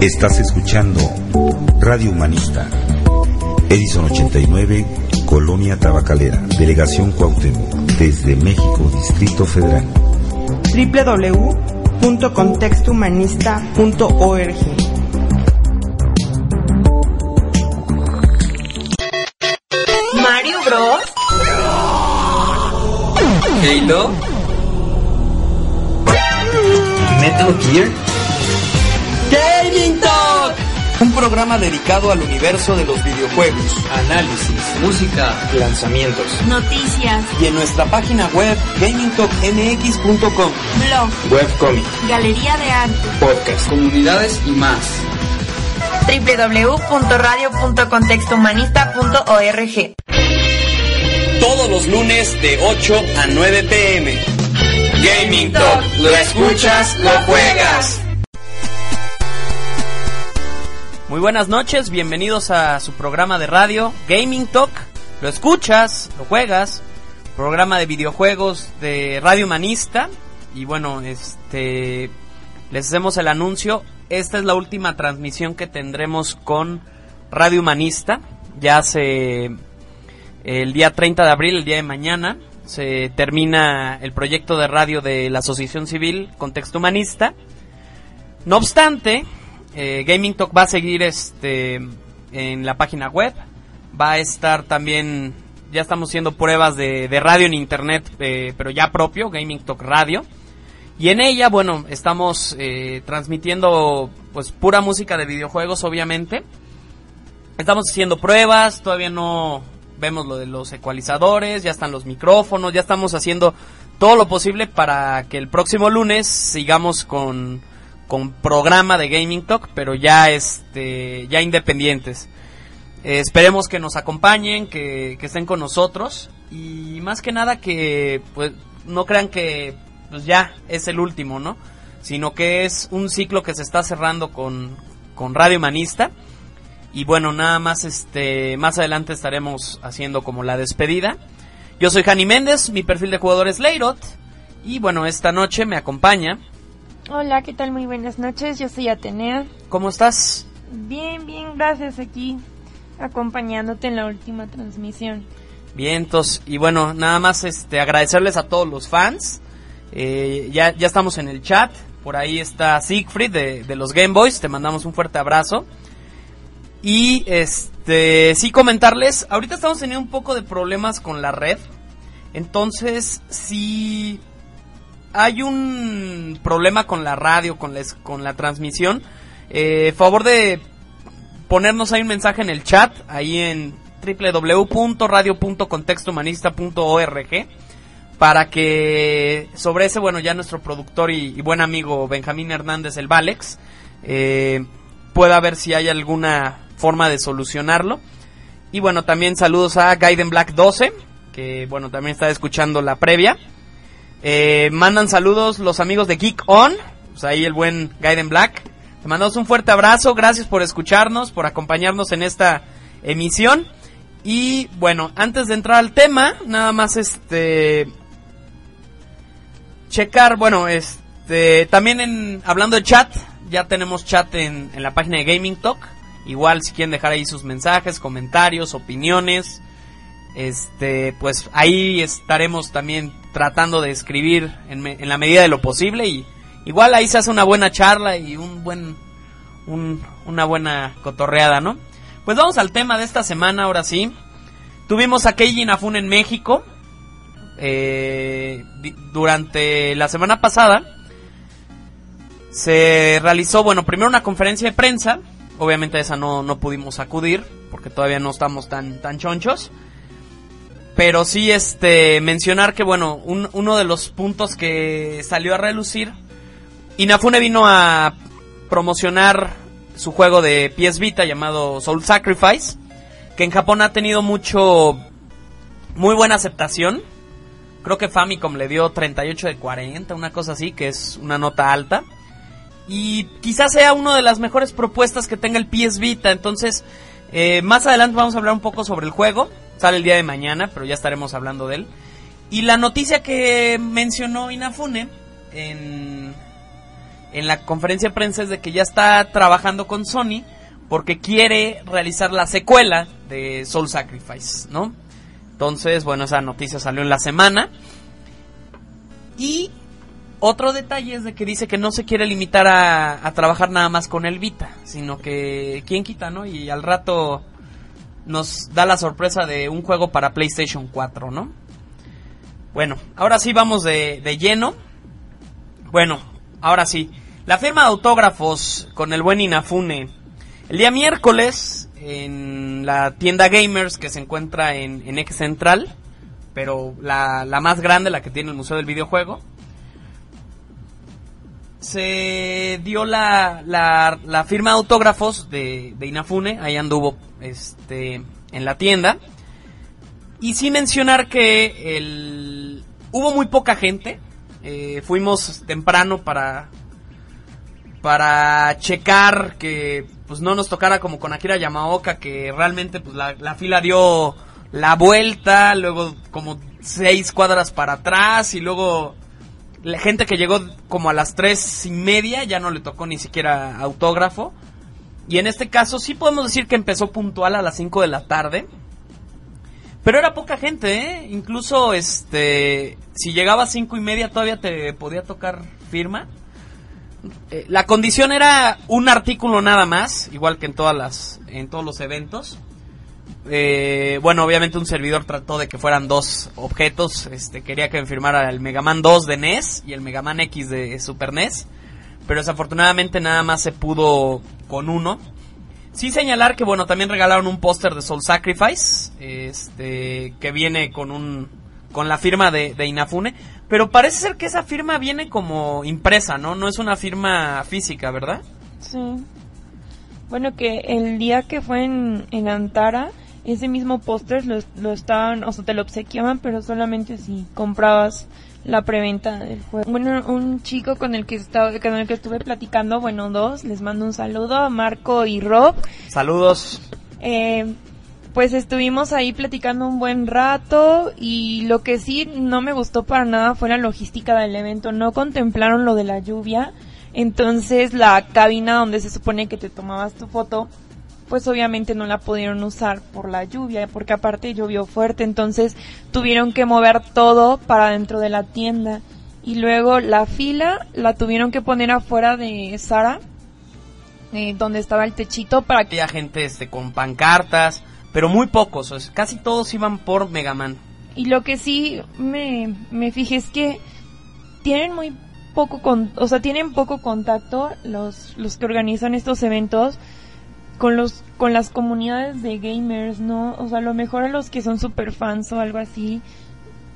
Estás escuchando Radio Humanista. Edison 89, Colonia Tabacalera, Delegación Cuauhtémoc, desde México, Distrito Federal. www.contextohumanista.org Mario Bros. Halo. Metal Gear. Gaming programa dedicado al universo de los videojuegos, Análisis, música, lanzamientos. Noticias, y en nuestra página web gamingtalkmx.com, blog, Webcomic, galería de arte, podcast, comunidades y más. www.radio.contextohumanista.org. todos los lunes de 8 a 9 pm. Gaming Talk, lo escuchas, lo juegas. Muy buenas noches, bienvenidos a su programa de radio Gaming Talk. Lo escuchas, lo juegas, programa de videojuegos de Radio Humanista. Y bueno, este les hacemos el anuncio. Esta es la última transmisión que tendremos con Radio Humanista. Ya se el día 30 de abril, el día de mañana, se termina el proyecto de radio de la Asociación Civil Contexto Humanista. No obstante, eh, Gaming Talk va a seguir este en la página web. Va a estar también, ya estamos haciendo pruebas de, radio en internet, eh, pero ya propio, Gaming Talk Radio. Y en ella, bueno, estamos eh, transmitiendo pues pura música de videojuegos, obviamente. Estamos haciendo pruebas, todavía no vemos lo de los ecualizadores, ya están los micrófonos, ya estamos haciendo todo lo posible para que el próximo lunes sigamos con, con programa de Gaming Talk, pero ya este ya independientes. Eh, esperemos que nos acompañen, que, que estén con nosotros y más que nada que pues no crean que pues ya es el último, ¿no? Sino que es un ciclo que se está cerrando con, con Radio Humanista. Y bueno, nada más este más adelante estaremos haciendo como la despedida. Yo soy Jani Méndez, mi perfil de jugador es Leirot. Y bueno, esta noche me acompaña. Hola, ¿qué tal? Muy buenas noches. Yo soy Atenea. ¿Cómo estás? Bien, bien, gracias aquí acompañándote en la última transmisión. Vientos. Y bueno, nada más este agradecerles a todos los fans. Eh, ya, ya estamos en el chat. Por ahí está Siegfried de, de los Game Boys. Te mandamos un fuerte abrazo. Y este, sí comentarles, ahorita estamos teniendo un poco de problemas con la red. Entonces, si hay un problema con la radio, con la, transmisión, eh, favor de ponernos ahí un mensaje en el chat, ahí en www.radio.contextohumanista.org para que sobre ese, bueno, ya nuestro productor y, y buen amigo Benjamín Hernández, el Valex, eh, pueda ver si hay alguna forma de solucionarlo. Y bueno, también saludos a Gaiden Black 12, que bueno, también está escuchando la previa. Eh, mandan saludos los amigos de Geek On, pues ahí el buen Gaiden Black. Te mandamos un fuerte abrazo, gracias por escucharnos, por acompañarnos en esta emisión. Y bueno, antes de entrar al tema, nada más este checar, bueno, este también en hablando de chat, ya tenemos chat en, en la página de Gaming Talk. Igual si quieren dejar ahí sus mensajes, comentarios, opiniones, este, pues ahí estaremos también tratando de escribir en, me- en la medida de lo posible y igual ahí se hace una buena charla y un buen, un- una buena cotorreada, ¿no? Pues vamos al tema de esta semana, ahora sí. Tuvimos a Keiji Inafune en México eh, durante la semana pasada. Se realizó, bueno, primero una conferencia de prensa. Obviamente esa no, no pudimos acudir porque todavía no estamos tan, tan chonchos. Pero sí este mencionar que bueno, un- uno de los puntos que salió a relucir, Inafune vino a promocionar su juego de PS Vita llamado Soul Sacrifice, que en Japón ha tenido mucho muy buena aceptación. Creo que Famicom le dio 38 de 40, una cosa así, que es una nota alta. Y quizás sea una de las mejores propuestas que tenga el PS Vita. Entonces, eh, más adelante vamos a hablar un poco sobre el juego. Sale el día de mañana, pero ya estaremos hablando de él. Y la noticia que mencionó Inafune en, en la conferencia de prensa es de que ya está trabajando con Sony porque quiere realizar la secuela de Soul Sacrifice, ¿no? Entonces, bueno, esa noticia salió en la semana. Y otro detalle es de que dice que no se quiere limitar a, a trabajar nada más con el Vita, sino que quién quita, ¿no? Y al rato nos da la sorpresa de un juego para PlayStation 4, ¿no? Bueno, ahora sí vamos de, de lleno. Bueno, ahora sí. La firma de autógrafos con el buen Inafune. El día miércoles, en la tienda Gamers que se encuentra en, en Central, pero la, la más grande, la que tiene el Museo del Videojuego, se dio la, la, la firma de autógrafos de, de Inafune, ahí anduvo este, en la tienda. Y sin mencionar que el, hubo muy poca gente, eh, fuimos temprano para, para checar que pues no nos tocara como con Akira Yamaoka, que realmente pues la, la fila dio la vuelta, luego como seis cuadras para atrás y luego la gente que llegó como a las tres y media ya no le tocó ni siquiera autógrafo. Y en este caso sí podemos decir que empezó puntual a las 5 de la tarde. Pero era poca gente, ¿eh? Incluso, este, si llegaba a cinco y media todavía te podía tocar firma. Eh, la condición era un artículo nada más, igual que en todas las, en todos los eventos. Eh, bueno, obviamente un servidor trató de que fueran dos objetos. Este, quería que me firmara el Mega Man 2 de NES y el Mega Man X de Super NES. Pero desafortunadamente nada más se pudo con uno. Sí señalar que bueno, también regalaron un póster de Soul Sacrifice, este, que viene con un, con la firma de, de, Inafune, pero parece ser que esa firma viene como impresa, ¿no? No es una firma física, ¿verdad? Sí. Bueno, que el día que fue en, en Antara, ese mismo póster lo, lo estaban, o sea, te lo obsequiaban, pero solamente si comprabas la preventa del juego. Bueno, un chico con el que estaba, con el que estuve platicando, bueno, dos, les mando un saludo a Marco y Rob. Saludos. Eh, pues estuvimos ahí platicando un buen rato y lo que sí no me gustó para nada fue la logística del evento. No contemplaron lo de la lluvia, entonces la cabina donde se supone que te tomabas tu foto pues obviamente no la pudieron usar por la lluvia, porque aparte llovió fuerte, entonces tuvieron que mover todo para dentro de la tienda. Y luego la fila la tuvieron que poner afuera de Sara, eh, donde estaba el techito, para que... Había gente este, con pancartas, pero muy pocos, o sea, casi todos iban por Mega Man. Y lo que sí me, me fijé es que tienen muy poco, con, o sea, tienen poco contacto los, los que organizan estos eventos con los con las comunidades de gamers, ¿no? O sea, a lo mejor a los que son super fans o algo así,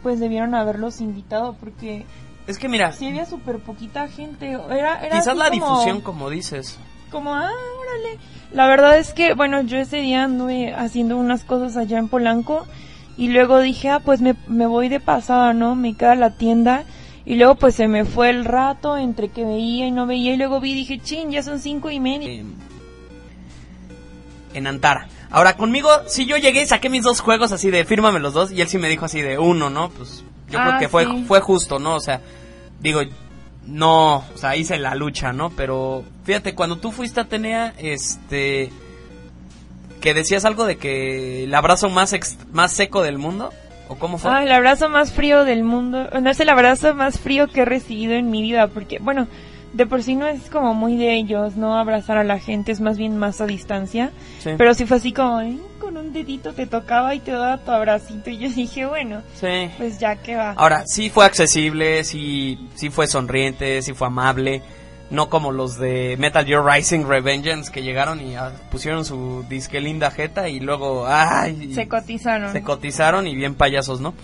pues debieron haberlos invitado porque es que mira, si había súper poquita gente, era, era quizás la como, difusión como dices. Como, ah, órale. La verdad es que, bueno, yo ese día anduve haciendo unas cosas allá en Polanco y luego dije, ah, pues me, me voy de pasada, ¿no? Me queda la tienda y luego pues se me fue el rato entre que veía y no veía y luego vi y dije, chin, ya son cinco y media. Eh, en Antara. Ahora conmigo, si yo llegué y saqué mis dos juegos así de fírmame los dos y él sí me dijo así de uno, ¿no? Pues yo Ah, creo que fue, sí. fue justo, ¿no? O sea, digo, no, o sea, hice la lucha, ¿no? Pero fíjate, cuando tú fuiste a Atenea, este, que decías algo de que el abrazo más, ex- más seco del mundo, ¿o cómo fue? Ah, el abrazo más frío del mundo. No es el abrazo más frío que he recibido en mi vida, porque, bueno, de por sí no es como muy de ellos, ¿no? Abrazar a la gente, es más bien más a distancia. Sí. Pero sí fue así como, "Ay, con un dedito te tocaba y te daba tu abracito. Y yo dije, bueno, sí. pues ya que va. Ahora, sí fue accesible, sí, sí fue sonriente, sí fue amable. No como los de Metal Gear Rising Revengeance que llegaron y ah, pusieron su disque linda jeta y luego, ay, Se cotizaron. se cotizaron y bien payasos, ¿no?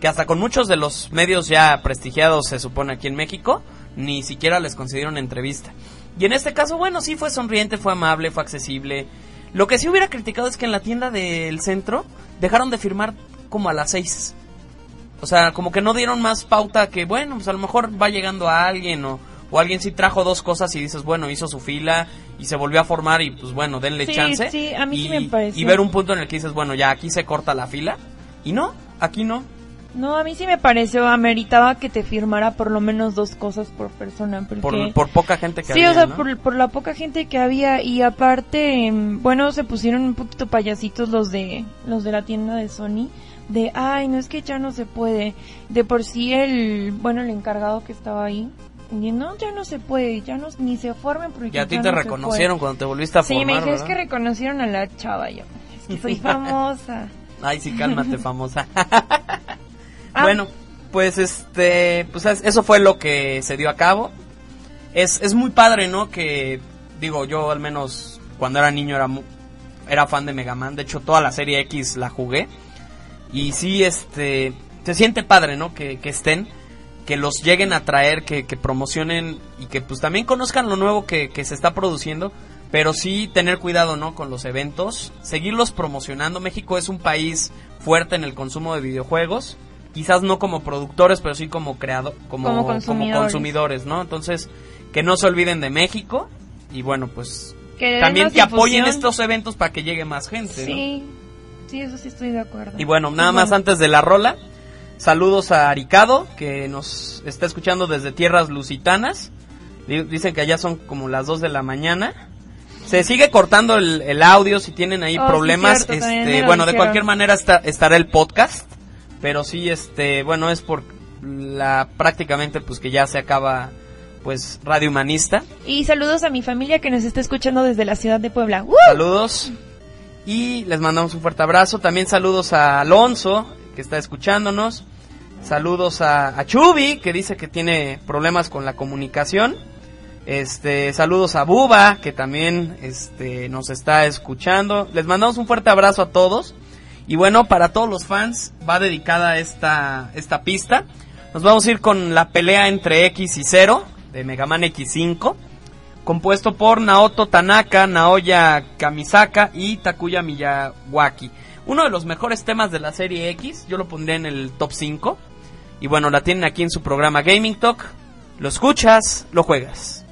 Que hasta con muchos de los medios ya prestigiados se supone aquí en México, ni siquiera les concedieron entrevista. Y en este caso, bueno, sí fue sonriente, fue amable, fue accesible. Lo que sí hubiera criticado es que en la tienda del centro dejaron de firmar como a las seis. O sea, como que no dieron más pauta que, bueno, pues a lo mejor va llegando a alguien o, o alguien sí trajo dos cosas y dices, bueno, hizo su fila y se volvió a formar y pues bueno, denle Sí, chance. sí, a mí sí me pareció. Y ver un punto en el que dices, bueno, ya aquí se corta la fila. Y no, aquí no. No, a mí sí me pareció, ameritaba que te firmara por lo menos dos cosas por persona. Porque... Por, por poca gente que sí, había, o sea, ¿no? por, por la poca gente que había y aparte, em, bueno, se pusieron un poquito payasitos los de los de la tienda de Sony de, ay, no es que ya no se puede. De por sí el, bueno, el encargado que estaba ahí, y no, ya no se puede, ya no, ni se formen porque Y a ti ya te no reconocieron cuando te volviste a puede". Sí, formar, me dije, es que reconocieron a la chava yo. Es que soy famosa. Ay, sí, cálmate, famosa. Ah. Bueno, pues este, pues es- eso fue lo que se dio a cabo. Es, es muy padre, ¿no? Que, digo, yo al menos cuando era niño era, era fan de Mega Man. De hecho, toda la serie X la jugué. Y sí, este, se siente padre, ¿no? Que, que estén, que los lleguen a traer, que, que promocionen y que pues también conozcan lo nuevo que, que se está produciendo. Pero sí tener cuidado, ¿no? Con los eventos, seguirlos promocionando. México es un país fuerte en el consumo de videojuegos. Quizás no como productores, pero sí como creado, como, Como como consumidores. ¿no? Entonces, que no se olviden de México. Y bueno, pues Que también que apoyen estos eventos para que llegue más gente, ¿no? Sí, sí, eso sí estoy de acuerdo. Y bueno, nada más Bueno. antes de la rola, saludos a Aricado, que nos está escuchando desde tierras lusitanas. Di- Dicen que allá son como las 2 de la mañana. Se sigue cortando el, el audio si tienen ahí Oh, sí, problemas. cierto, este, bueno, de cualquier manera está, estará el podcast. Pero sí, este, bueno, es por la prácticamente pues que ya se acaba pues Radio Humanista. Y saludos a mi familia que nos está escuchando desde la ciudad de Puebla. Saludos. Y les mandamos un fuerte abrazo. También saludos a Alonso, que está escuchándonos. Saludos a, a Chubi, que dice que tiene problemas con la comunicación. Este, saludos a Buba, que también este, nos está escuchando. Les mandamos un fuerte abrazo a todos. Y bueno, para todos los fans va dedicada esta, esta pista. Nos vamos a ir con la pelea entre X y Zero de Mega Man X5 compuesto por Naoto Tanaka, Naoya Kamisaka y Takuya Miyawaki. Uno de los mejores temas de la serie X, yo lo pondría en el top 5. Y bueno, la tienen aquí en su programa Gaming Talk. Lo escuchas, lo juegas.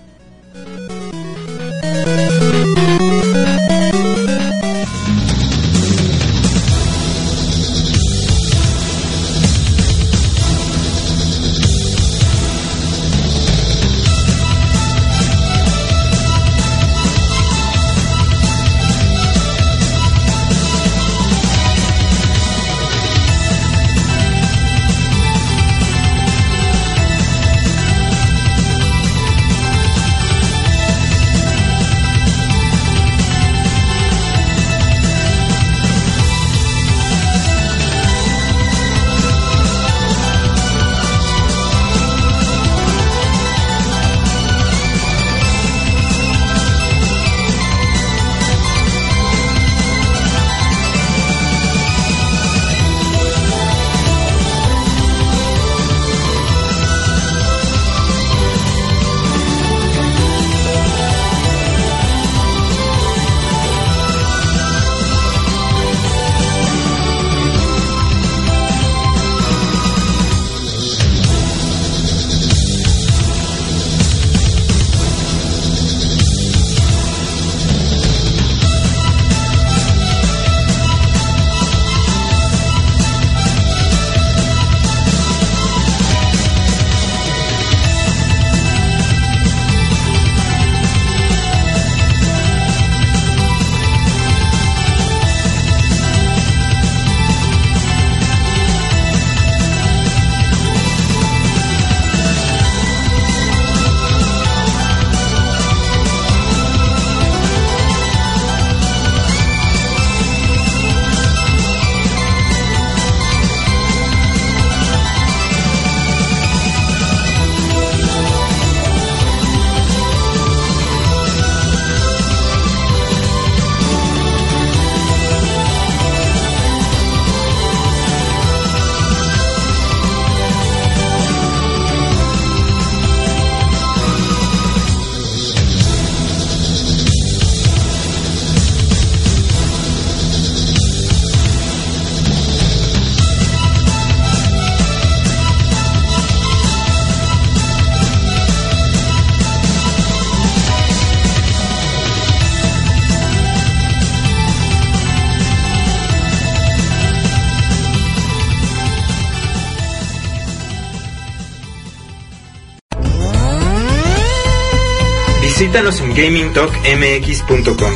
Visítanos en gamingtalkmx.com.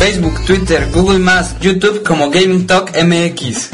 Facebook, Twitter, Google Más, YouTube como Gaming Talk MX.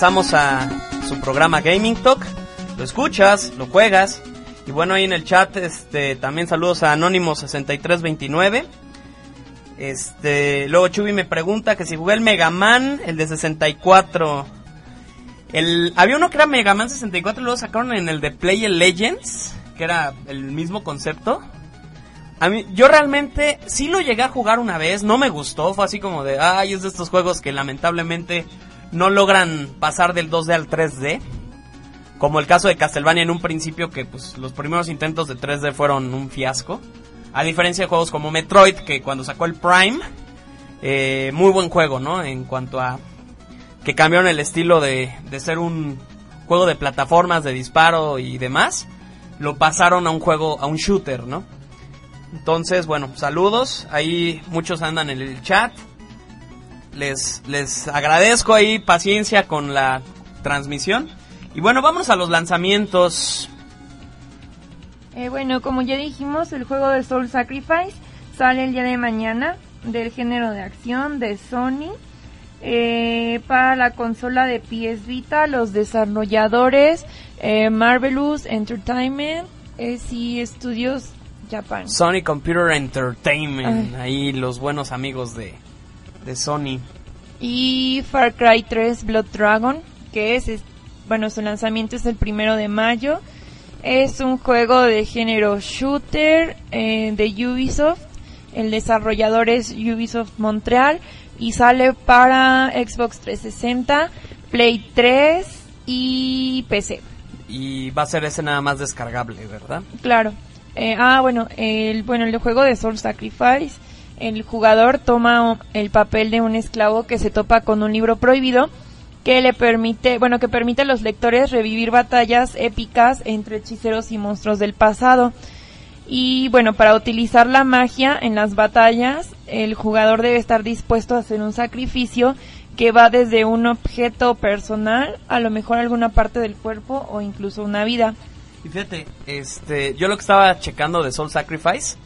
Regresamos a su programa Gaming Talk. Lo escuchas, lo juegas. Y bueno, ahí en el chat este también saludos a Anónimo6329. Este, luego Chubi me pregunta que si jugué el Mega Man, el de 64. El, había uno que era Mega Man 64 y luego sacaron en el de Play Legends, que era el mismo concepto. A mí, yo realmente sí lo llegué a jugar una vez, no me gustó, fue así como de, ay, es de estos juegos que lamentablemente no logran pasar del 2D al 3D. Como el caso de Castlevania en un principio que pues los primeros intentos de 3D fueron un fiasco. A diferencia de juegos como Metroid que cuando sacó el Prime, eh, muy buen juego, ¿no? En cuanto a que cambiaron el estilo de, de ser un juego de plataformas, de disparo y demás, lo pasaron a un juego, a un shooter, ¿no? Entonces, bueno, saludos. Ahí muchos andan en el chat. Les, les agradezco ahí paciencia con la transmisión. Y bueno, vamos a los lanzamientos. Eh, bueno, como ya dijimos, el juego de Soul Sacrifice sale el día de mañana del género de acción de Sony. Eh, para la consola de PS Vita, los desarrolladores eh, Marvelous Entertainment y Studios Japan. Sony Computer Entertainment. Ahí los buenos amigos de, de Sony. Y Far Cry 3 Blood Dragon, que es, es, bueno, su lanzamiento es el primero de mayo. Es un juego de género shooter eh, de Ubisoft. El desarrollador es Ubisoft Montreal y sale para Xbox 360, Play 3 y PC. Y va a ser ese nada más descargable, ¿verdad? Claro. Eh, ah, bueno, el, bueno, el juego de Soul Sacrifice, el jugador toma el papel de un esclavo que se topa con un libro prohibido que le permite, bueno, que permite a los lectores revivir batallas épicas entre hechiceros y monstruos del pasado. Y bueno, para utilizar la magia en las batallas, el jugador debe estar dispuesto a hacer un sacrificio que va desde un objeto personal, a lo mejor alguna parte del cuerpo o incluso una vida. Y fíjate, este, yo lo que estaba checando de Soul Sacrifice,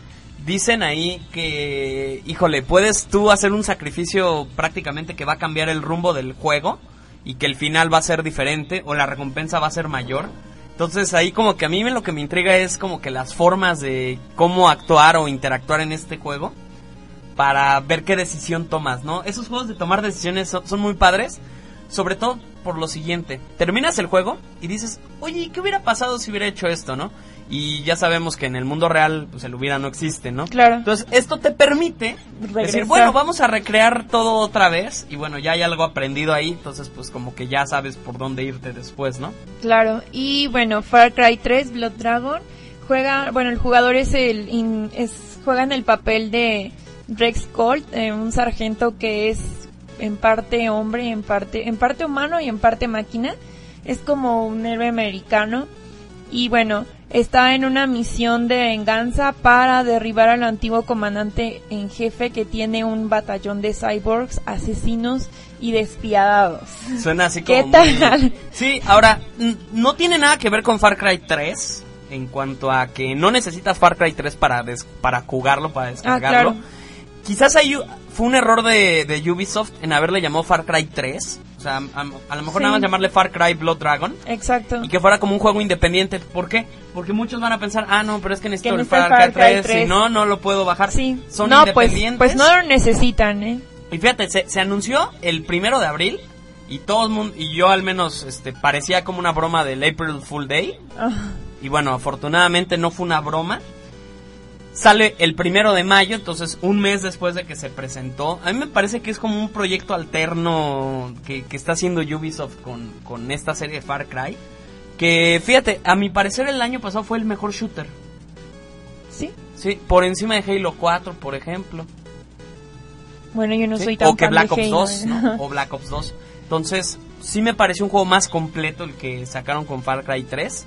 dicen ahí que, híjole, puedes tú hacer un sacrificio prácticamente que va a cambiar el rumbo del juego y que el final va a ser diferente o la recompensa va a ser mayor. Entonces ahí como que a mí lo que me intriga es como que las formas de cómo actuar o interactuar en este juego para ver qué decisión tomas, ¿no? Esos juegos de tomar decisiones son, son muy padres, sobre todo por lo siguiente. Terminas el juego y dices, oye, ¿qué hubiera pasado si hubiera hecho esto, no? Y ya sabemos que en el mundo real, pues el hubiera no existe, ¿no? Claro. Entonces, esto te permite Regresar. decir, bueno, vamos a recrear todo otra vez. Y bueno, ya hay algo aprendido ahí, entonces pues como que ya sabes por dónde irte después, ¿no? Claro, y bueno, Far Cry 3, Blood Dragon, juega, bueno, el jugador es el, in- es, juega en el papel de Rex Colt, eh, un sargento que es en parte hombre, en parte, en parte humano y en parte máquina. Es como un héroe americano. Y bueno, está en una misión de venganza para derribar al antiguo comandante en jefe que tiene un batallón de cyborgs, asesinos y despiadados. Suena así como... ¿Qué muy- tal? Sí, ahora, no tiene nada que ver con Far Cry 3 en cuanto a que no necesitas Far Cry 3 para, des- para jugarlo, para descargarlo. claro. Quizás ahí fue un error de, de Ubisoft en haberle llamado Far Cry 3. O sea, a, a lo mejor Sí. nada más llamarle Far Cry Blood Dragon. Exacto. Y que fuera como un juego independiente. ¿Por qué? Porque muchos van a pensar, ah, no, pero es que necesito el Far, Far Cry Cry 3. Si 3. no, no lo puedo bajar. Sí. Son no, pues, independientes. pues no lo necesitan, ¿eh? Y fíjate, se, se anunció el primero de abril y todo el mundo y yo al menos este parecía como una broma del April Fool Day Ah, y bueno afortunadamente no fue una broma sale el primero de mayo entonces un mes después de que se presentó a mí me parece que es como un proyecto alterno que, que está haciendo Ubisoft con, con esta serie de Far Cry que fíjate a mi parecer el año pasado fue el mejor shooter sí. sí por encima de Halo 4 por ejemplo Bueno, yo no Sí, soy tan o que Black Ops Halo, 2, ¿eh? ¿no? O Black Ops 2. Entonces, sí me pareció un juego más completo el que sacaron con Far Cry 3.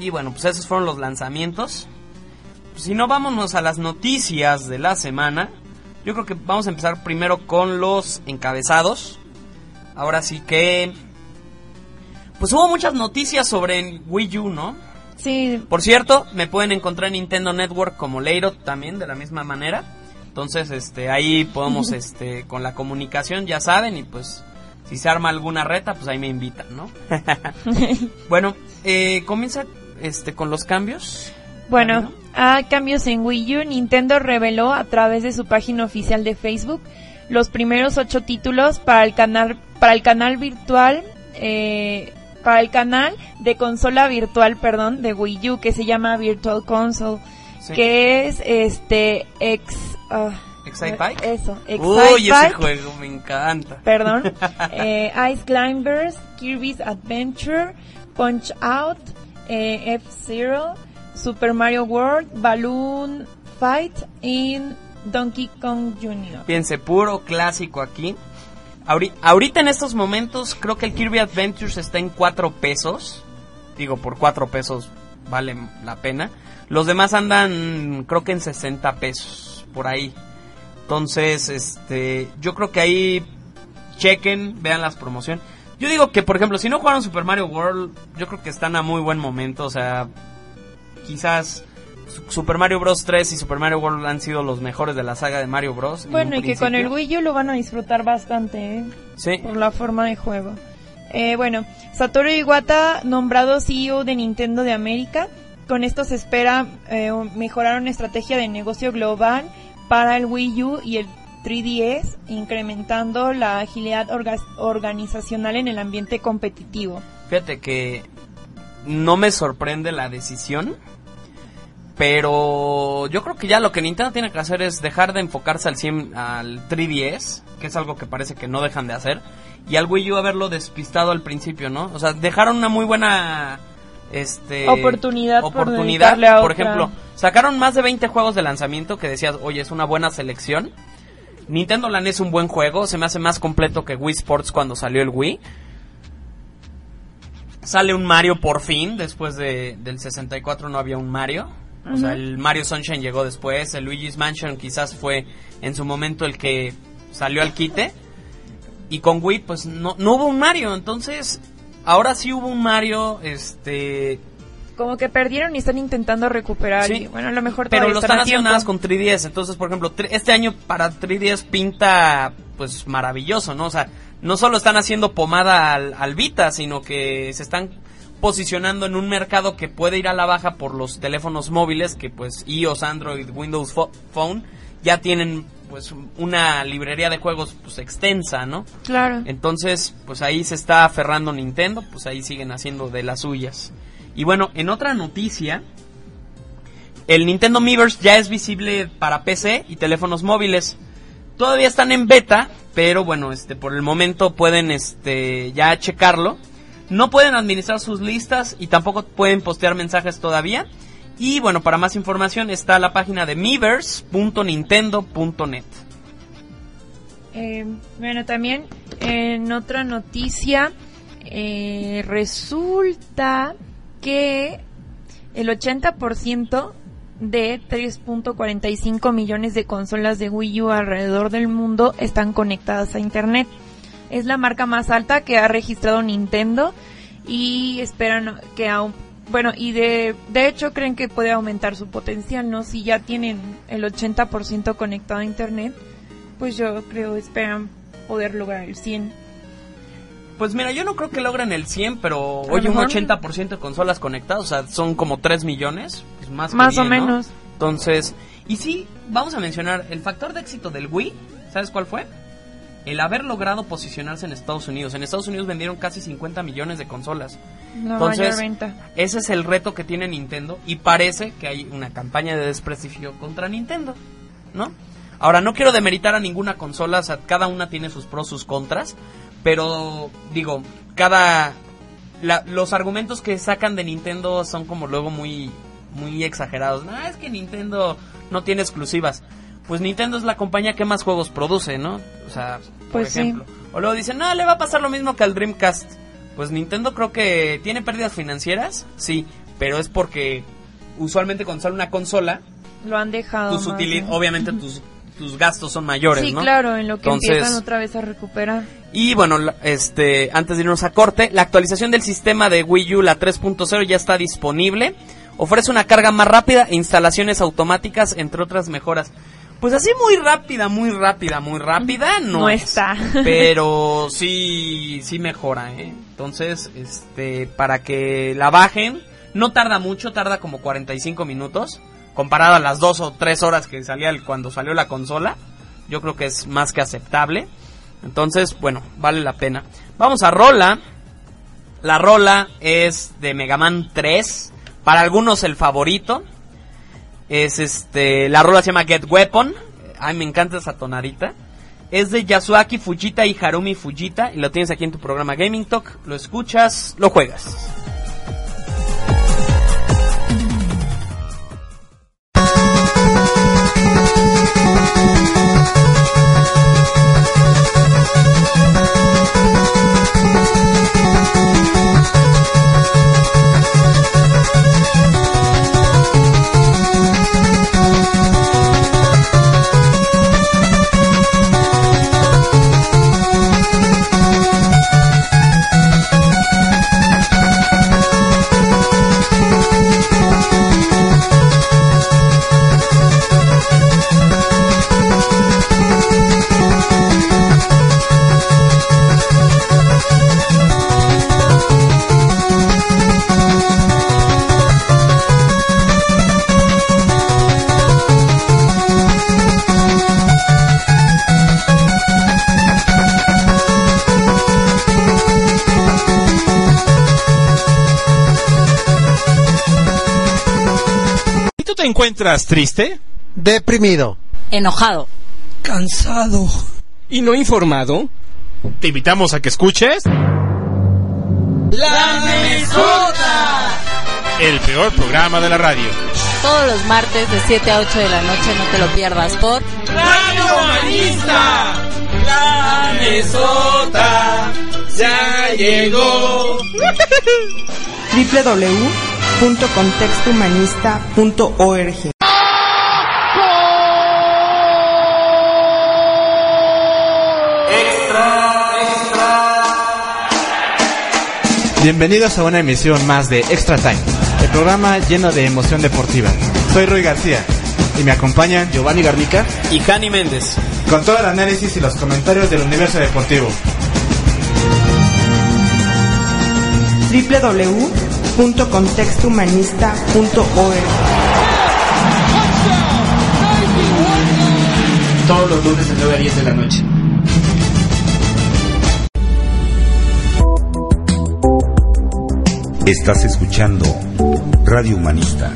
Y bueno, pues esos fueron los lanzamientos. Si no, vámonos a las noticias de la semana. Yo creo que vamos a empezar primero con los encabezados. Ahora sí que... Pues hubo muchas noticias sobre Wii U, ¿no? Sí, Por cierto, me pueden encontrar en Nintendo Network como Leiro también, de la misma manera. Entonces, este, ahí podemos, este, con la comunicación, ya saben, y pues, si se arma alguna reta, pues ahí me invitan, ¿no? bueno, eh, comienza, este, con los cambios. Bueno, a cambios en Wii U, Nintendo reveló a través de su página oficial de Facebook los primeros ocho títulos para el canal para el canal virtual eh, para el canal de consola virtual, perdón, de Wii U que se llama Virtual Console, Sí. que es este ex ah, Excitebike. Eso, Uy, ese Excitebike. juego me encanta. perdón, eh, Ice Climbers, Kirby's Adventure, Punch Out, eh, F-Zero, Super Mario World, Balloon Fight y Donkey Kong Jr. Piense, puro clásico aquí. Ahori- ahorita en estos momentos creo que el Kirby Adventures está en 4 pesos. Digo, por 4 pesos vale la pena. Los demás andan creo que en 60 pesos, por ahí. Entonces, este, yo creo que ahí chequen, vean las promociones. Yo digo que, por ejemplo, si no jugaron Super Mario World, yo creo que están a muy buen momento. O sea, quizás Su- Super Mario Bros. 3 y Super Mario World han sido los mejores de la saga de Mario Bros. en Bueno, y que con el. Wii U lo van a disfrutar bastante, ¿eh? Sí. por la forma de juego. Eh, bueno, Satoru Iwata nombrado CEO de Nintendo de América. Con esto se espera eh, mejorar una estrategia de negocio global para el Wii U y el 3DS, incrementando la agilidad orga- organizacional en el ambiente competitivo. Fíjate que no me sorprende la decisión. Pero yo creo que ya lo que Nintendo tiene que hacer es dejar de enfocarse al 100 al 3DS, que es algo que parece que no dejan de hacer, y al Wii U haberlo despistado al principio, ¿no? O sea, dejaron una muy buena este Oportunidad por oportunidad, por otra. ejemplo, sacaron más de 20 juegos de lanzamiento que decías, "Oye, es una buena selección." Nintendo Land es un buen juego, se me hace más completo que Wii Sports cuando salió el Wii. Sale un Mario por fin, después de, del 64 no había un Mario. O sea, el Mario Sunshine llegó después, el Luigi's Mansion quizás fue en su momento el que salió al quite. Y con Wii pues no, no hubo un Mario, entonces ahora sí hubo un Mario, este... Como que perdieron y están intentando recuperar. Sí, y, bueno, a lo mejor pero lo están haciendo más con 3DS. Entonces, por ejemplo, este año para 3DS pinta pues maravilloso, ¿no? O sea, no solo están haciendo pomada al, al Vita, sino que se están posicionando en un mercado que puede ir a la baja por los teléfonos móviles, que pues iOS, Android, Windows Pho- Phone ya tienen pues una librería de juegos pues extensa, ¿no? Claro. Entonces, pues ahí se está aferrando Nintendo, pues ahí siguen haciendo de las suyas. Y bueno, en otra noticia, el Nintendo Miiverse ya es visible para PC y teléfonos móviles. Todavía están en beta, pero bueno, este por el momento pueden este ya checarlo. No pueden administrar sus listas y tampoco pueden postear mensajes todavía. Y bueno, para más información está la página de miiverse.nintendo.net. Eh, bueno, también en otra noticia eh, resulta que el 80% de 3.45 millones de consolas de Wii U alrededor del mundo están conectadas a Internet. Es la marca más alta que ha registrado Nintendo y esperan que aún bueno, y de, de hecho creen que puede aumentar su potencial, ¿no? Si ya tienen el 80% conectado a Internet, pues yo creo esperan poder lograr el 100. Pues mira, yo no creo que logren el 100, pero oye, un mejor- 80% de consolas conectadas, o sea, son como 3 millones, pues más que Más o menos. Entonces, y sí, vamos a mencionar el factor de éxito del Wii, ¿sabes cuál fue? El haber logrado posicionarse en Estados Unidos. En Estados Unidos vendieron casi 50 millones de consolas. La Entonces, mayor venta. ese es el reto que tiene Nintendo y parece que hay una campaña de desprestigio contra Nintendo, ¿no? Ahora, no quiero demeritar a ninguna consola, o sea, cada una tiene sus pros, sus contras, pero digo, cada... la- los argumentos que sacan de Nintendo son como luego muy, muy exagerados. No, es que Nintendo no tiene exclusivas. Pues Nintendo es la compañía que más juegos produce, ¿no? O sea, por Pues sí. ejemplo. O luego dicen, no, le va a pasar lo mismo que al Dreamcast. Pues Nintendo creo que tiene pérdidas financieras, sí, pero es porque usualmente cuando sale una consola, Lo han dejado. tus obviamente tus, tus gastos son mayores, Sí, ¿no? claro, en lo que Entonces- empiezan otra vez a recuperar. Y bueno, este, antes de irnos a corte, la actualización del sistema de Wii U, la 3.0, ya está disponible. Ofrece una carga más rápida e instalaciones automáticas, entre otras mejoras. Pues así muy rápida, muy rápida, muy rápida, no, No es. está. Pero sí, sí mejora, ¿eh? Entonces, este, para que la bajen, no tarda mucho, tarda como 45 minutos, comparado a las 2 o 3 horas que salía el- cuando salió la consola. Yo creo que es más que aceptable. Entonces, bueno, vale la pena. Vamos a Rola. La Rola es de Mega Man 3. Para algunos el favorito. Es este. La rola se llama Get Weapon. Ay, me encanta esa tonadita. Es de Yasuaki Fujita y Harumi Fujita. Y lo tienes aquí en tu programa Gaming Talk. Lo escuchas, lo juegas. Encuentras triste? Deprimido. enojado, Cansado. ¿Y no informado? Te invitamos a que escuches ¡La Mesota! el peor programa de la radio. todos los martes de 7 a 8 de la noche, no te lo pierdas por ¡Radio Humanista! ¡La Mesota! ¡Ya llegó! www.contextohumanista.org Bienvenidos a una emisión más de Extra Time, el programa lleno de emoción deportiva. Soy Roy García y me acompañan Giovanni Garnica Y Jani Méndez. con todo el análisis y los comentarios del universo deportivo. www.contextohumanista.org Todos los lunes de 9 a 10 de la noche. Estás escuchando Radio Humanista.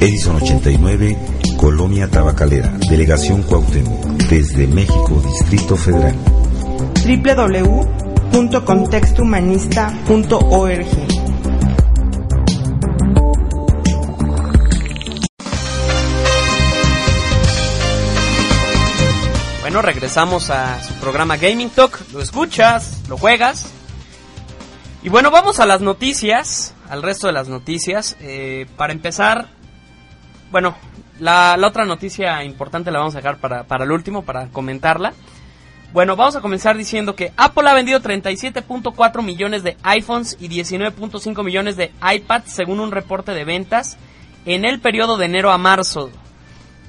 Edison 89, Colonia Tabacalera, Delegación Cuauhtémoc, desde México, Distrito Federal. www.contextohumanista.org Bueno, regresamos a su programa Gaming Talk. Lo escuchas, lo juegas. Y bueno, vamos a las noticias, al resto de las noticias. Eh, para empezar, bueno, la, otra noticia importante la vamos a dejar para, para el último, para comentarla. Bueno, vamos a comenzar diciendo que Apple ha vendido 37.4 millones de iPhones y 19.5 millones de iPads según un reporte de ventas en el periodo de enero a marzo.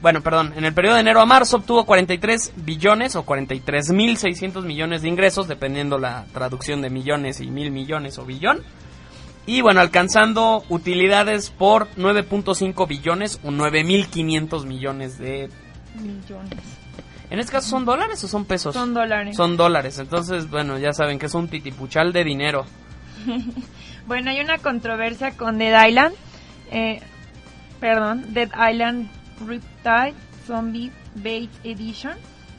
Bueno, perdón, en el periodo de enero a marzo obtuvo 43 billones o 43.600 millones de ingresos, dependiendo la traducción de millones y mil millones o billón. Y bueno, alcanzando utilidades por 9.5 billones o 9.500 millones de Millones. En este caso, ¿son dólares o son pesos? Son dólares. Son dólares. Entonces, bueno, ya saben que es un titipuchal de dinero. bueno, hay una controversia con Dead Island. Eh, perdón, Dead Island Riptide Zombie Bait Edition.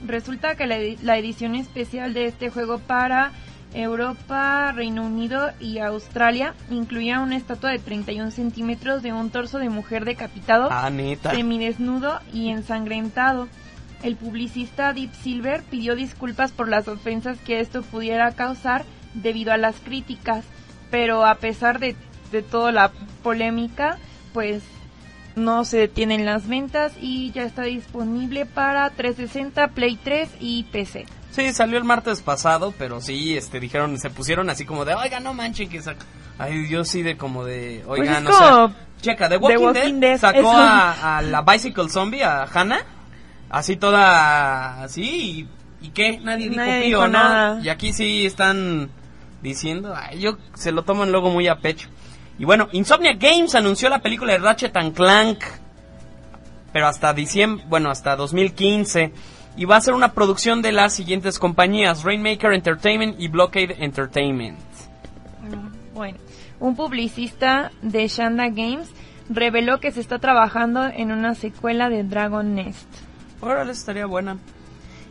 Resulta que la, la edición especial de este juego para Europa, Reino Unido y Australia incluía una estatua de 31 centímetros de un torso de mujer decapitado, ah, semidesnudo y ensangrentado. El publicista Deep Silver pidió disculpas por las ofensas que esto pudiera causar debido a las críticas, pero a pesar de, de toda la polémica, pues no se detienen las ventas y ya está disponible para 360, Play 3 y PC. Sí, salió el martes pasado, pero sí, este, dijeron, se pusieron así como de, oiga, no manchen que saca. Ay, yo sí de como de, pues oiga, no sé. Checa, The Walking, Dead, sacó a, la Bicycle Zombie, a Hannah, así toda, así, y, qué? Nadie dijo pío, ¿no? Y aquí sí están diciendo, ay, yo se lo toman luego muy a pecho. Y bueno, Insomnia Games anunció la película de Ratchet and Clank, pero hasta diciembre, bueno, hasta 2015 y va a ser una producción de las siguientes compañías, Rainmaker Entertainment y Blockade Entertainment. Bueno, un publicista de Shanda Games reveló que se está trabajando en una secuela de Dragon Nest. Órale, estaría buena.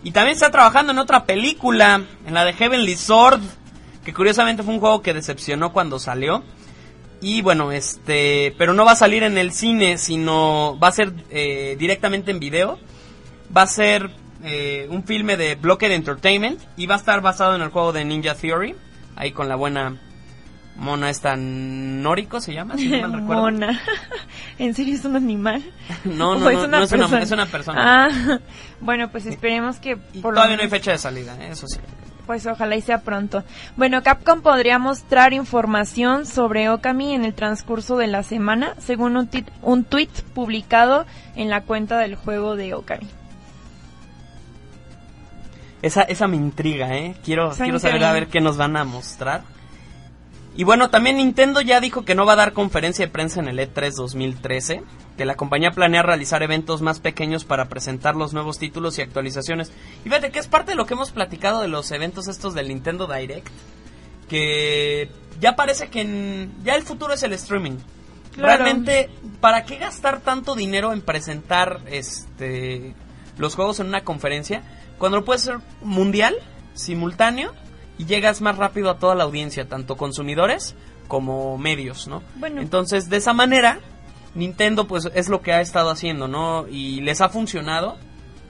Y también está trabajando en otra película, en la de Heavenly Sword, que curiosamente fue un juego que decepcionó cuando salió. Y bueno, este, pero no va a salir en el cine, sino va a ser eh, directamente en video. Va a ser eh, un filme de Blocked Entertainment y va a estar basado en el juego de Ninja Theory, ahí con la buena mona esta Noriko se llama, si no Mona. ¿En serio es un animal? no, no, es, una es, una, persona. Ah, bueno, pues esperemos que por todavía no hay fecha de salida, ¿eh? eso sí. Pues ojalá y sea pronto. Bueno, Capcom podría mostrar información sobre Okami en el transcurso de la semana, según un, un tweet publicado en la cuenta del juego de Okami. Esa, esa me intriga, ¿eh? Quiero, quiero saber a ver qué nos van a mostrar. Y bueno, también Nintendo ya dijo que no va a dar conferencia de prensa en el E3 2013, que la compañía planea realizar eventos más pequeños para presentar los nuevos títulos y actualizaciones. Y fíjate que es parte de lo que hemos platicado de los eventos estos del Nintendo Direct, que ya parece que ya el futuro es el streaming. Realmente, ¿para qué gastar tanto dinero en presentar este los juegos en una conferencia? Cuando lo puedes hacer mundial, simultáneo, y llegas más rápido a toda la audiencia, tanto consumidores como medios, ¿no? Bueno. Entonces, de esa manera, Nintendo pues es lo que ha estado haciendo, ¿no? Y les ha funcionado.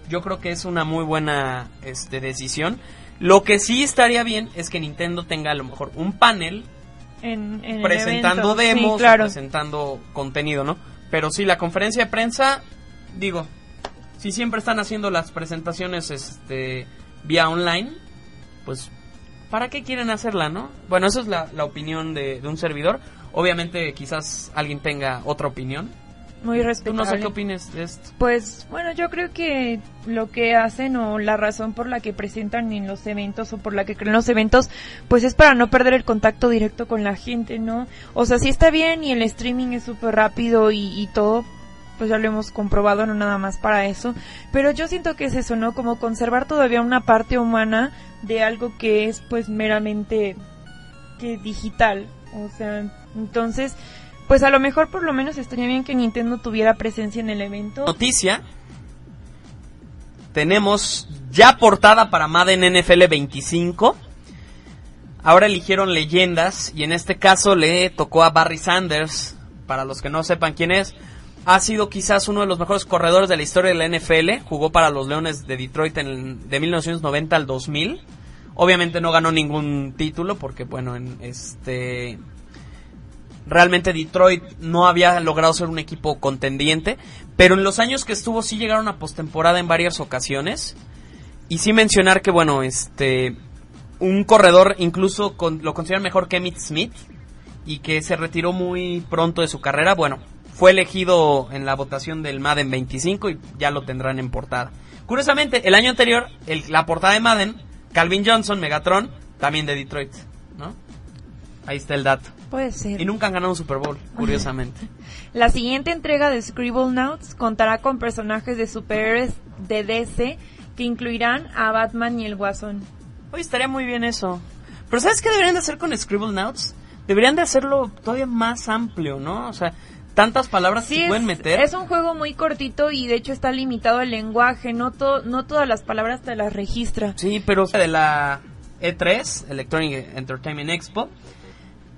Yo creo que es una muy buena este, decisión. Lo que sí estaría bien es que Nintendo tenga a lo mejor un panel presentando demos, presentando contenido, ¿no? Pero sí, la conferencia de prensa, digo, si siempre están haciendo las presentaciones este vía online, pues ¿para qué quieren hacerla, no? Bueno, esa es la, opinión de, un servidor. Obviamente quizás alguien tenga otra opinión. Muy respetable. no sé qué opines de esto. Pues bueno, yo creo que lo que hacen o la razón por la que presentan en los eventos o por la que creen los eventos, pues es para no perder el contacto directo con la gente, ¿no? O sea, sí está bien y el streaming es súper rápido y, y todo, ya lo hemos comprobado, no nada más para eso, pero yo siento que es eso, ¿no? Como conservar todavía una parte humana de algo que es pues meramente que digital, o sea, entonces, pues a lo mejor por lo menos estaría bien que Nintendo tuviera presencia en el evento. Noticia. Tenemos ya portada para Madden NFL 25. Ahora eligieron leyendas y en este caso le tocó a Barry Sanders. Para los que no sepan quién es, ha sido quizás uno de los mejores corredores de la historia de la NFL. Jugó para los Leones de Detroit en de 1990 al 2000. Obviamente no ganó ningún título porque, bueno, en este realmente Detroit no había logrado ser un equipo contendiente, pero en los años que estuvo sí llegaron a postemporada en varias ocasiones. Y sí mencionar que, bueno, este un corredor incluso lo consideran mejor que Emmitt Smith y que se retiró muy pronto de su carrera. Bueno, fue elegido en la votación del Madden 25 y ya lo tendrán en portada. Curiosamente, el año anterior, la portada de Madden, Calvin Johnson, Megatron, también de Detroit, ¿no? Ahí está el dato. Puede ser. Y nunca han ganado un Super Bowl, curiosamente. La siguiente entrega de Scribble Notes contará con personajes de superhéroes de DC que incluirán a Batman y el Guasón. Oye, estaría muy bien eso. Pero ¿sabes qué deberían de hacer con Scribble Notes? Deberían de hacerlo todavía más amplio, ¿no? O sea, tantas palabras sí, que pueden meter. Es un juego muy cortito y de hecho está limitado el lenguaje, no, to, no todas las palabras te las registra. Sí, pero de la E3, Electronic Entertainment Expo,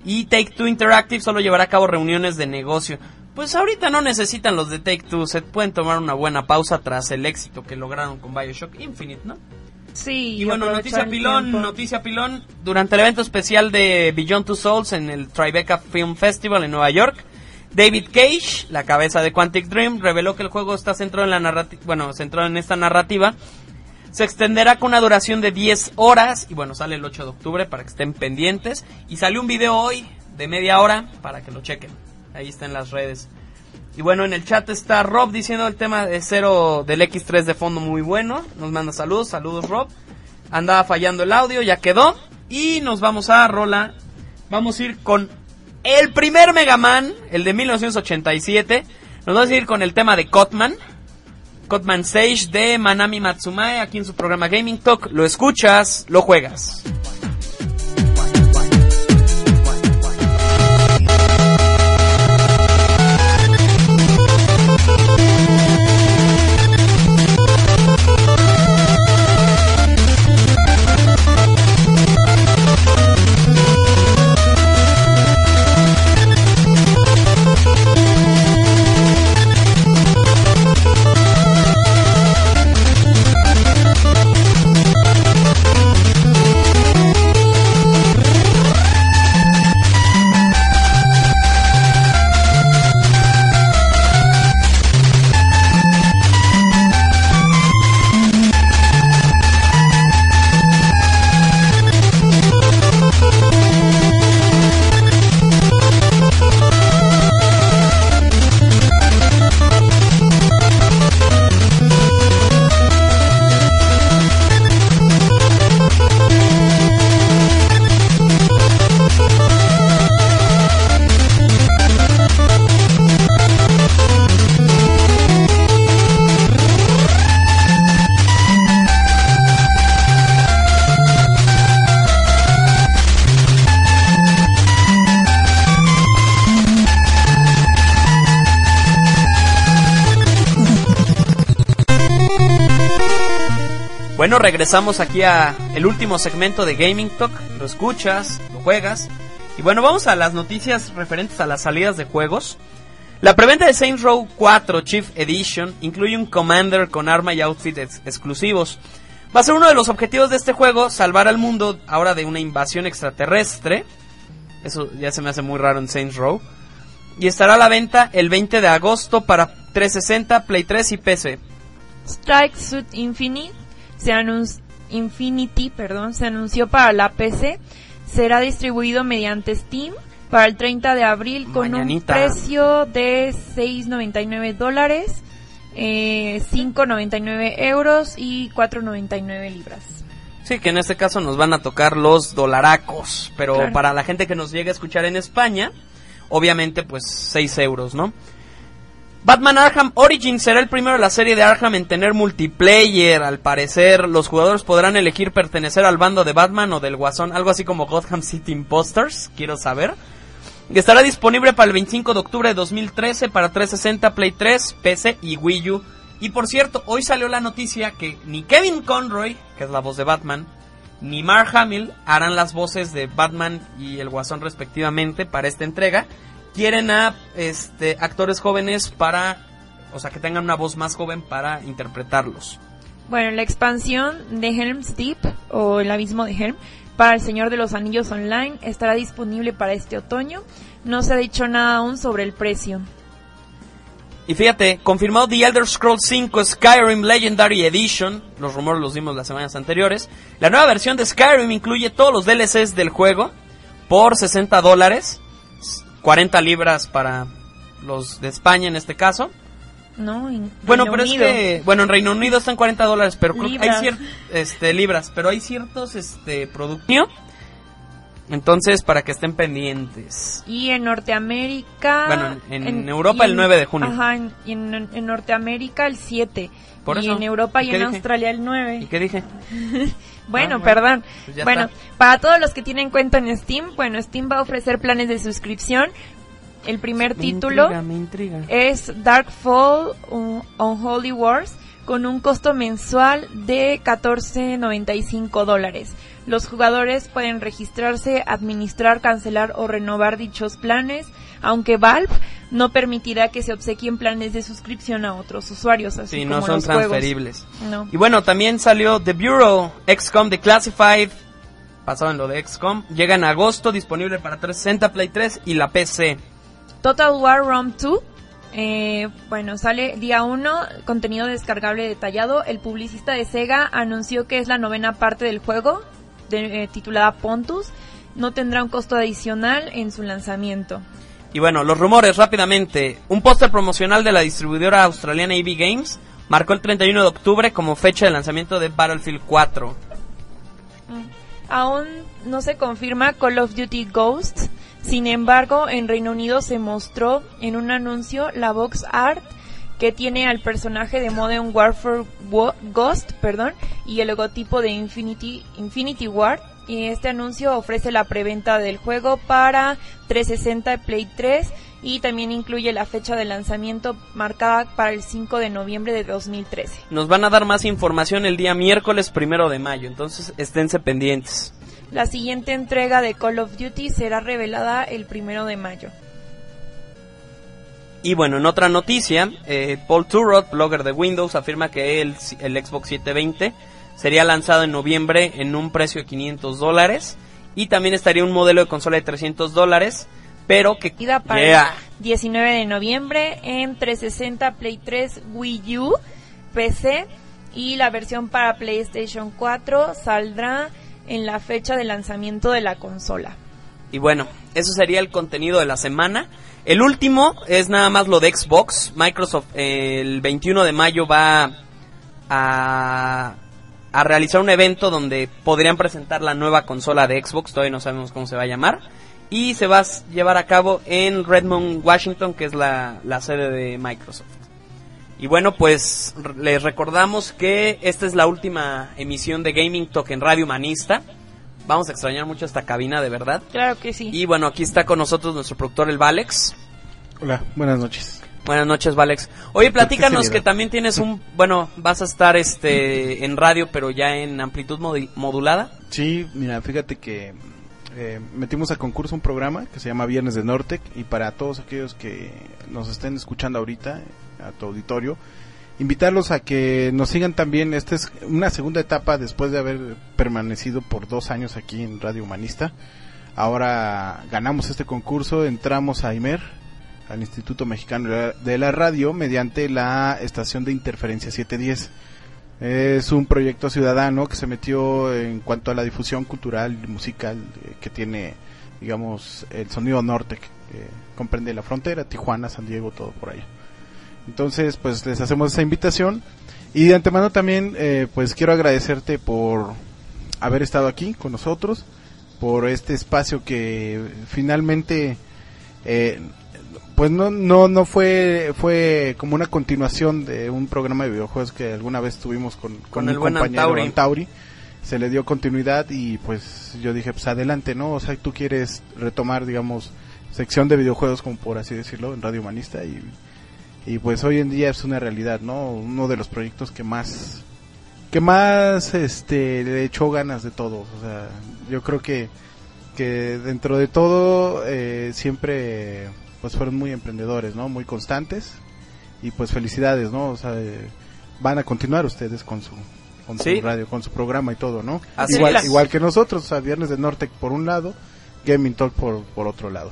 y Take Two Interactive solo llevará a cabo reuniones de negocio. Pues ahorita no necesitan los de Take Two, se pueden tomar una buena pausa tras el éxito que lograron con Bioshock Infinite, ¿no? Sí, y bueno, noticia pilón, noticia pilón. Durante el evento especial de Beyond Two Souls en el Tribeca Film Festival en Nueva York, David Cage, la cabeza de Quantic Dream, reveló que el juego está centrado en la narrativa, bueno, centrado en esta narrativa. Se extenderá con una duración de 10 horas y bueno, sale el 8 de octubre para que estén pendientes. Y salió un video hoy de media hora para que lo chequen. Ahí está en las redes. Y bueno, en el chat está Rob diciendo el tema de cero del X3 de fondo muy bueno. Nos manda saludos, saludos Rob. Andaba fallando el audio, ya quedó. Y nos vamos a Rola. Vamos a ir con el primer Mega Man, el de 1987. Nos vamos a ir con el tema de Cotman. Cotman Sage de Manami Matsumae aquí en su programa Gaming Talk. Lo escuchas, lo juegas. Regresamos aquí a el último segmento de Gaming Talk. Lo escuchas, lo juegas. Y bueno, vamos a las noticias referentes a las salidas de juegos. La preventa de Saints Row 4 Chief Edition incluye un Commander con arma y outfit ex exclusivos. Va a ser uno de los objetivos de este juego, salvar al mundo ahora de una invasión extraterrestre. Eso ya se me hace muy raro en Saints Row. Y estará a la venta el 20 de agosto para 360, Play 3 y PC. Strike Suit Infinite se Infinity perdón, se anunció para la PC. Será distribuido mediante Steam para el 30 de abril con un precio de 6.99 dólares, eh, 5.99 euros y 4.99 libras. Sí, que en este caso nos van a tocar los dolaracos, pero para la gente que nos llegue a escuchar en España, obviamente pues 6 euros, ¿no? Batman Arkham Origins será el primero de la serie de Arkham en tener multiplayer. Al parecer, los jugadores podrán elegir pertenecer al bando de Batman o del Guasón, algo así como Gotham City Imposters, quiero saber. Estará disponible para el 25 de octubre de 2013 para 360, Play 3, PC y Wii U. Y por cierto, hoy salió la noticia que ni Kevin Conroy, que es la voz de Batman, ni Mark Hamill harán las voces de Batman y el Guasón respectivamente para esta entrega quieren a este actores jóvenes para o sea que tengan una voz más joven para interpretarlos. Bueno la expansión de Helm's Deep o el abismo de Helm para el Señor de los Anillos Online estará disponible para este otoño. No se ha dicho nada aún sobre el precio. Y fíjate, confirmado The Elder Scrolls 5 Skyrim Legendary Edition, los rumores los dimos las semanas anteriores. La nueva versión de Skyrim incluye todos los DLCs del juego por 60 dólares 40 libras para los de España en este caso. No, en bueno, pero es que bueno, en Reino Unido están 40 dólares, pero hay ciertos este libras, pero hay ciertos este productos Entonces, para que estén pendientes. Y en Norteamérica... Bueno, en, Europa el 9 de junio. Ajá, y en, Norteamérica el 7. y en Europa y, en Australia el 9. ¿Y qué dije? bueno, ah, perdón. Pues bueno, para todos los que tienen cuenta en Steam, bueno, Steam va a ofrecer planes de suscripción. El primer título es Dark Fall on Holy Wars con un costo mensual de 14.95 dólares. Los jugadores pueden registrarse, administrar, cancelar o renovar dichos planes, aunque Valve no permitirá que se obsequien planes de suscripción a otros usuarios. Así sí, no son transferibles. Y bueno, también salió The Bureau, XCOM Declassified, pasado en lo de XCOM, llega en agosto, disponible para 360, Play 3 y la PC. Total War Rome 2 eh, bueno, sale día 1, contenido descargable detallado. El publicista de Sega anunció que es la novena parte del juego eh, titulada Pontus, no tendrá un costo adicional en su lanzamiento. Y bueno, los rumores rápidamente. Un póster promocional de la distribuidora australiana EV Games marcó el 31 de octubre como fecha de lanzamiento de Battlefield 4. Mm. Aún no se confirma Call of Duty Ghosts. Sin embargo, en Reino Unido se mostró en un anuncio la box art que tiene al personaje de Modern Warfare Ghost, perdón, y el logotipo de Infinity, Infinity War. Y este anuncio ofrece la preventa del juego para 360 Play 3 y también incluye la fecha de lanzamiento marcada para el 5 de noviembre de 2013. Nos van a dar más información el día miércoles primero de mayo, entonces esténse pendientes. La siguiente entrega de Call of Duty será revelada el primero de mayo. Y bueno, en otra noticia, eh, Paul Turrot, blogger de Windows, afirma que el, el Xbox 720 sería lanzado en noviembre en un precio de 500 dólares y también estaría un modelo de consola de 300 dólares, pero que queda para 19 de noviembre en 360 Play 3 Wii U, PC y la versión para PlayStation 4 saldrá en la fecha de lanzamiento de la consola. Y bueno, eso sería el contenido de la semana. El último es nada más lo de Xbox. Microsoft el 21 de mayo va a, a realizar un evento donde podrían presentar la nueva consola de Xbox. Todavía no sabemos cómo se va a llamar. Y se va a llevar a cabo en Redmond, Washington, que es la, la sede de Microsoft. Y bueno, pues les recordamos que esta es la última emisión de Gaming Talk en Radio Manista. Vamos a extrañar mucho esta cabina, de verdad. Claro que sí. Y bueno, aquí está con nosotros nuestro productor, el Valex. Hola, buenas noches. Buenas noches, Valex. Oye, platícanos que también tienes un, bueno, vas a estar este en radio, pero ya en amplitud modulada. Sí, mira, fíjate que eh, metimos a concurso un programa que se llama Viernes de Nortec y para todos aquellos que nos estén escuchando ahorita, a tu auditorio, invitarlos a que nos sigan también. Esta es una segunda etapa después de haber permanecido por dos años aquí en Radio Humanista. Ahora ganamos este concurso, entramos a IMER, al Instituto Mexicano de la Radio, mediante la estación de interferencia 710. Es un proyecto ciudadano que se metió en cuanto a la difusión cultural y musical eh, que tiene, digamos, el sonido norte, que comprende la frontera, Tijuana, San Diego, todo por allá. Entonces, pues les hacemos esa invitación. Y de antemano también, eh, pues quiero agradecerte por haber estado aquí con nosotros, por este espacio que finalmente, eh, pues no, no, no fue, fue como una continuación de un programa de videojuegos que alguna vez tuvimos con, con, el compañero Tauri. Se le dio continuidad y pues yo dije, pues adelante, ¿no? O sea, tú quieres retomar, digamos, sección de videojuegos, como por así decirlo, en Radio Humanista y y pues hoy en día es una realidad, ¿no? Uno de los proyectos que más que más este le echó ganas de todos, o sea, yo creo que que dentro de todo eh, siempre pues fueron muy emprendedores, ¿no? Muy constantes y pues felicidades, ¿no? O sea, eh, van a continuar ustedes con su con su radio, con su programa y todo, ¿no? igual igual que nosotros, o sea, Viernes de Norte por un lado, Gaming Talk por por otro lado.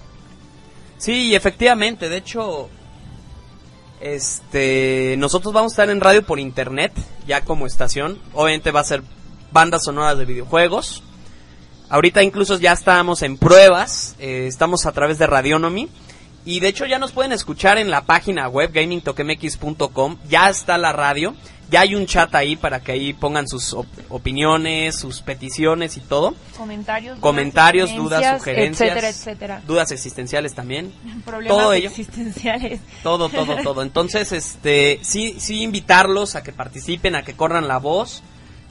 Sí, efectivamente, de hecho este, nosotros vamos a estar en radio por internet, ya como estación. Obviamente va a ser bandas sonoras de videojuegos. Ahorita incluso ya estamos en pruebas, eh, estamos a través de Radionomy. Y de hecho ya nos pueden escuchar en la página web gamingtokemx.com, ya está la radio. Ya hay un chat ahí para que ahí pongan sus op opiniones, sus peticiones y todo. Comentarios, comentarios, dudas, sugerencias, etcétera, etcétera. Dudas existenciales también. Problemas todo ello. existenciales. Todo, todo, todo. Entonces, este, sí, sí invitarlos a que participen, a que corran la voz.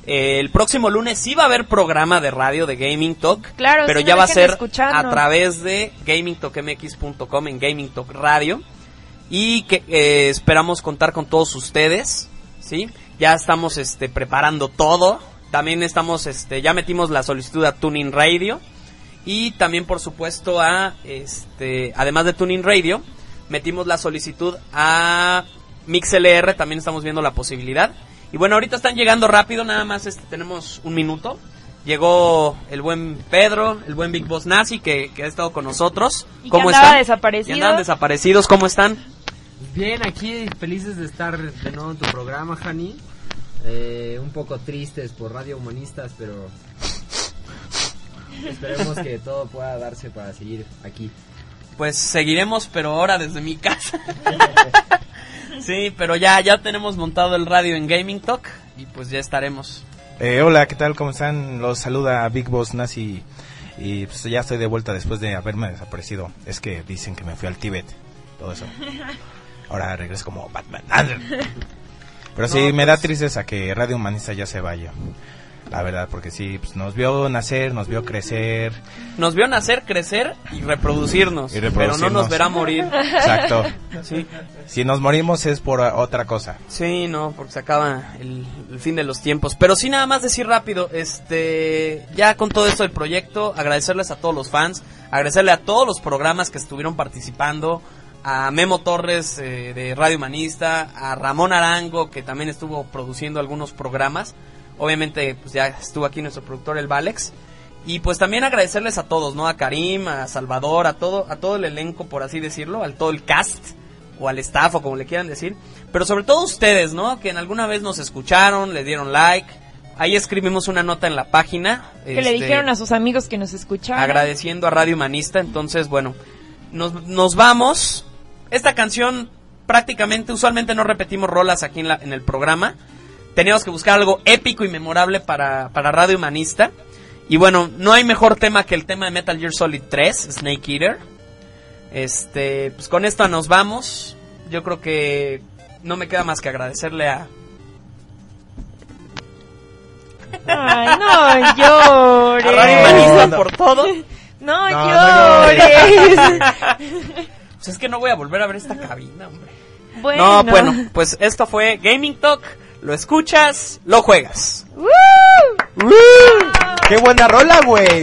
El próximo lunes sí va a haber programa de radio de Gaming Talk. Claro, pero sí ya va a ser escucharnos. a través de gamingtalkmx.com en Gaming Talk Radio. Y que eh, esperamos contar con todos ustedes, ¿sí? Ya estamos este, preparando todo. También estamos, este, ya metimos la solicitud a Tuning Radio. Y también, por supuesto, a, este, además de Tuning Radio, metimos la solicitud a MixLR. También estamos viendo la posibilidad. Y bueno, ahorita están llegando rápido, nada más este, tenemos un minuto. Llegó el buen Pedro, el buen Big Boss Nazi que, que ha estado con nosotros. Y que ¿Cómo andaba están? desaparecido. Andaban desaparecidos, ¿cómo están? Bien, aquí felices de estar de nuevo en tu programa, Hani. Eh, un poco tristes por Radio Humanistas, pero esperemos que todo pueda darse para seguir aquí. Pues seguiremos, pero ahora desde mi casa. sí, pero ya, ya tenemos montado el radio en Gaming Talk y pues ya estaremos. Eh, hola, ¿qué tal? ¿Cómo están? Los saluda Big Boss Nazi y pues ya estoy de vuelta después de haberme desaparecido. Es que dicen que me fui al Tíbet, todo eso. Ahora regreso como Batman. Pero sí, No, me da pues- tristeza que Radio Humanista ya se vaya. La verdad, porque sí, pues nos vio nacer, nos vio crecer. Nos vio nacer, crecer y reproducirnos, Y pero no nos verá morir. Exacto. Sí. Si nos morimos es por otra cosa. Sí, no, porque se acaba el, el fin de los tiempos. Pero sí, nada más decir rápido, este, ya con todo esto del proyecto, agradecerles a todos los fans, agradecerle a todos los programas que estuvieron participando, a Memo Torres eh, de Radio Humanista, a Ramón Arango, que también estuvo produciendo algunos programas. Obviamente, pues ya estuvo aquí nuestro productor, el Valex. Y pues también agradecerles a todos, ¿no? A Karim, a Salvador, a todo, a todo el elenco, por así decirlo, al todo el cast, o al staff, o como le quieran decir. Pero sobre todo ustedes, ¿no? Que en alguna vez nos escucharon, le dieron like. Ahí escribimos una nota en la página. Que le este, dijeron a sus amigos que nos escuchaban. agradeciendo a Radio Humanista. Entonces, bueno, nos, nos vamos. Esta canción prácticamente, usualmente no repetimos rolas aquí en, la, en el programa. Teníamos que buscar algo épico y memorable para, para Radio Humanista. Y bueno, no hay mejor tema que el tema de Metal Gear Solid 3, Snake Eater. Este, pues con esto nos vamos. Yo creo que no me queda más que agradecerle a, Ay, no llores. a Radio Humanista por todo. No, No, no llores. Pues es que no voy a volver a ver esta cabina, hombre. bueno. No, bueno, pues esto fue Gaming Talk. Lo escuchas, lo juegas. ¡Qué buena rola, güey!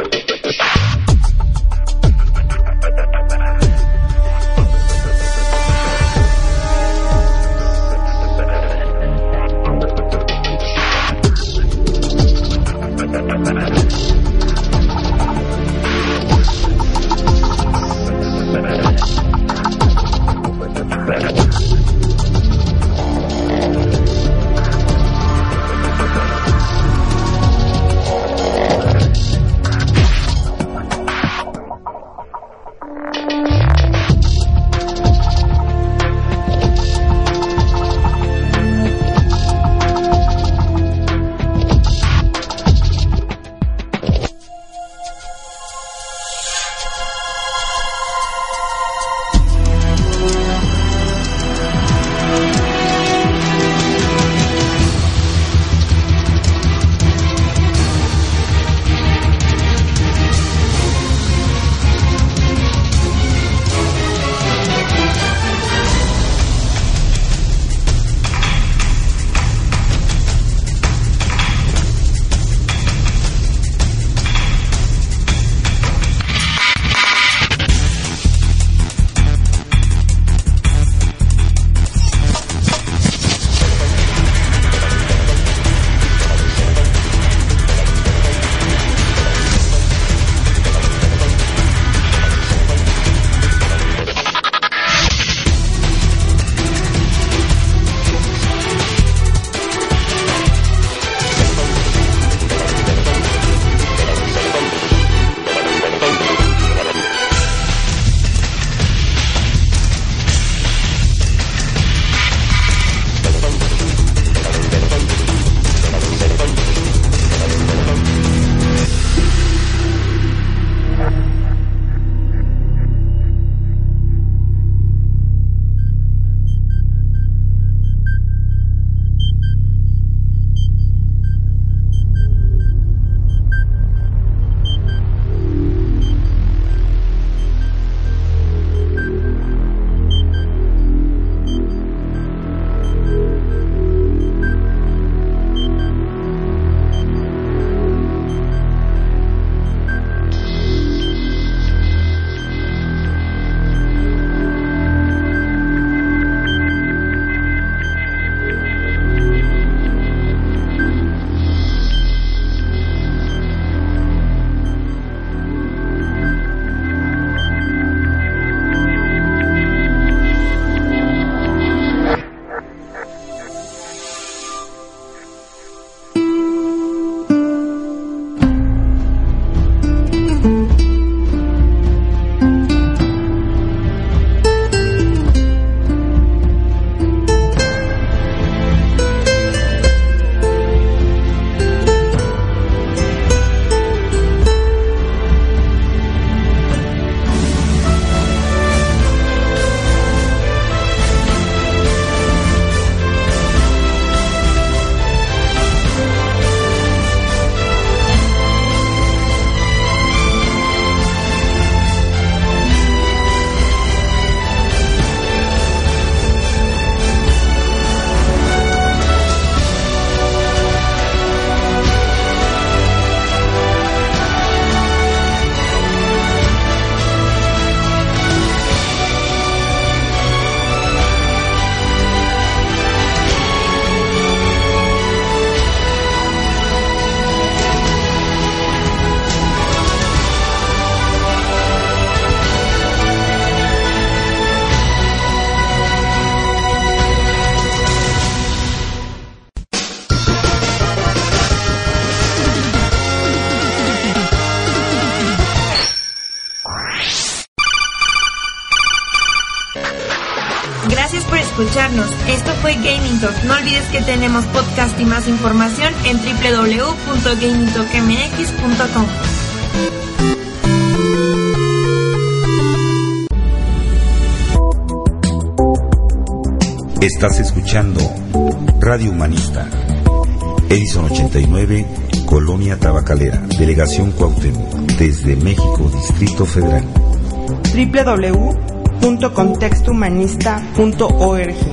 información en www.gamingtalkmx.com. Estás escuchando Radio Humanista. Edison 89, Colonia Tabacalera, Delegación Cuauhtémoc, desde México, Distrito Federal. www www.contextohumanista.org.